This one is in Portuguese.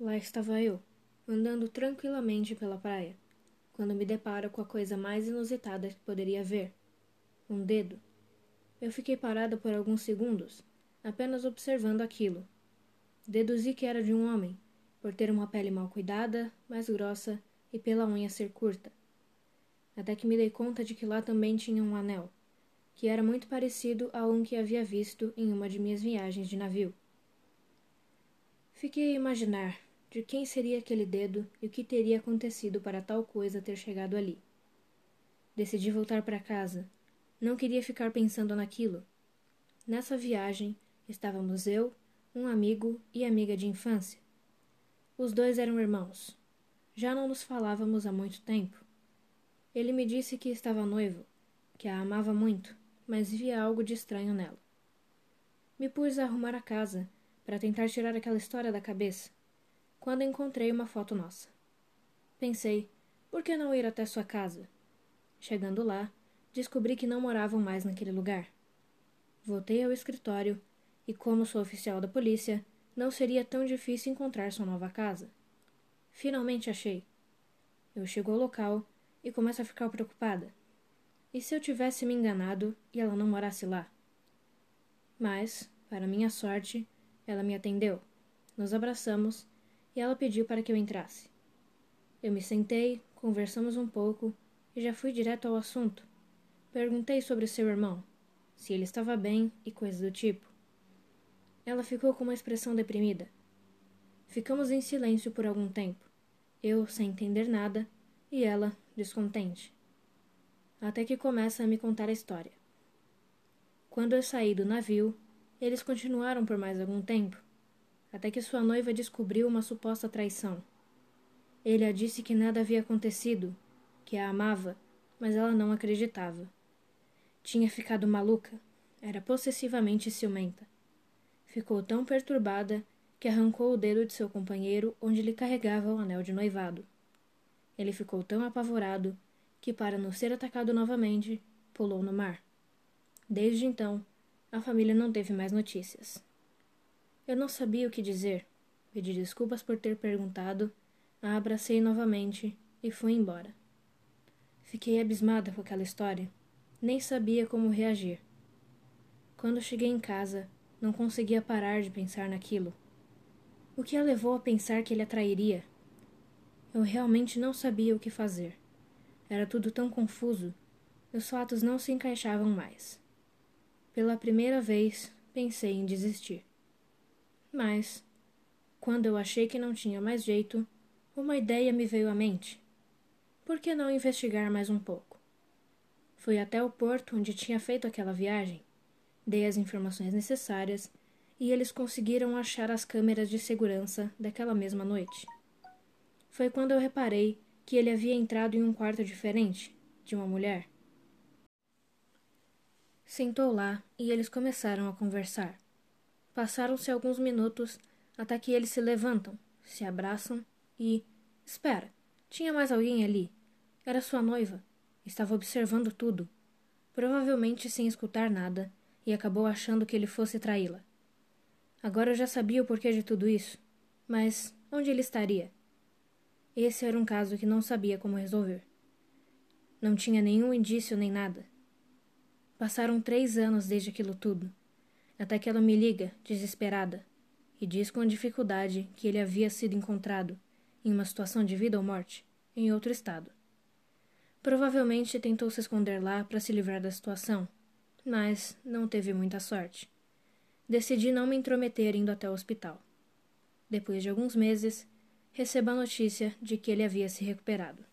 Lá estava eu, andando tranquilamente pela praia, quando me deparo com a coisa mais inusitada que poderia ver: um dedo. Eu fiquei parada por alguns segundos, apenas observando aquilo. Deduzi que era de um homem, por ter uma pele mal cuidada, mais grossa e pela unha ser curta. Até que me dei conta de que lá também tinha um anel, que era muito parecido a um que havia visto em uma de minhas viagens de navio. Fiquei a imaginar de quem seria aquele dedo e o que teria acontecido para tal coisa ter chegado ali. Decidi voltar para casa. Não queria ficar pensando naquilo. Nessa viagem estávamos eu, um amigo e amiga de infância. Os dois eram irmãos. Já não nos falávamos há muito tempo. Ele me disse que estava noivo, que a amava muito, mas via algo de estranho nela. Me pus a arrumar a casa para tentar tirar aquela história da cabeça, quando encontrei uma foto nossa. Pensei, por que não ir até sua casa? Chegando lá, descobri que não moravam mais naquele lugar. Voltei ao escritório e, como sou oficial da polícia, não seria tão difícil encontrar sua nova casa. Finalmente achei. Eu chego ao local e começo a ficar preocupada. E se eu tivesse me enganado e ela não morasse lá? Mas, para minha sorte, ela me atendeu. Nos abraçamos e ela pediu para que eu entrasse. Eu me sentei, conversamos um pouco e já fui direto ao assunto. Perguntei sobre seu irmão, se ele estava bem e coisas do tipo. Ela ficou com uma expressão deprimida. Ficamos em silêncio por algum tempo, eu sem entender nada e ela descontente. Até que começa a me contar a história. Quando eu saí do navio, eles continuaram por mais algum tempo, até que sua noiva descobriu uma suposta traição. Ele a disse que nada havia acontecido, que a amava, mas ela não acreditava. Tinha ficado maluca, era possessivamente ciumenta. Ficou tão perturbada que arrancou o dedo de seu companheiro onde lhe carregava o anel de noivado. Ele ficou tão apavorado que, para não ser atacado novamente, pulou no mar. Desde então, a família não teve mais notícias. Eu não sabia o que dizer. Pedi desculpas por ter perguntado, a abracei novamente e fui embora. Fiquei abismada com aquela história. Nem sabia como reagir. Quando cheguei em casa, não conseguia parar de pensar naquilo. O que a levou a pensar que ele a trairia? Eu realmente não sabia o que fazer. Era tudo tão confuso. Os fatos não se encaixavam mais. Pela primeira vez, pensei em desistir. Mas, quando eu achei que não tinha mais jeito, uma ideia me veio à mente. Por que não investigar mais um pouco? Fui até o porto onde tinha feito aquela viagem, dei as informações necessárias e eles conseguiram achar as câmeras de segurança daquela mesma noite. Foi quando eu reparei que ele havia entrado em um quarto diferente, de uma mulher. Sentou lá e eles começaram a conversar. Passaram-se alguns minutos até que eles se levantam, se abraçam e. Espera, tinha mais alguém ali. Era sua noiva. Estava observando tudo. Provavelmente sem escutar nada, e acabou achando que ele fosse traí-la. Agora eu já sabia o porquê de tudo isso. Mas onde ele estaria? Esse era um caso que não sabia como resolver. Não tinha nenhum indício nem nada. Passaram três anos desde aquilo tudo, até que ela me liga, desesperada, e diz com dificuldade que ele havia sido encontrado, em uma situação de vida ou morte, em outro estado. Provavelmente tentou se esconder lá para se livrar da situação, mas não teve muita sorte. Decidi não me intrometer indo até o hospital. Depois de alguns meses, recebo a notícia de que ele havia se recuperado.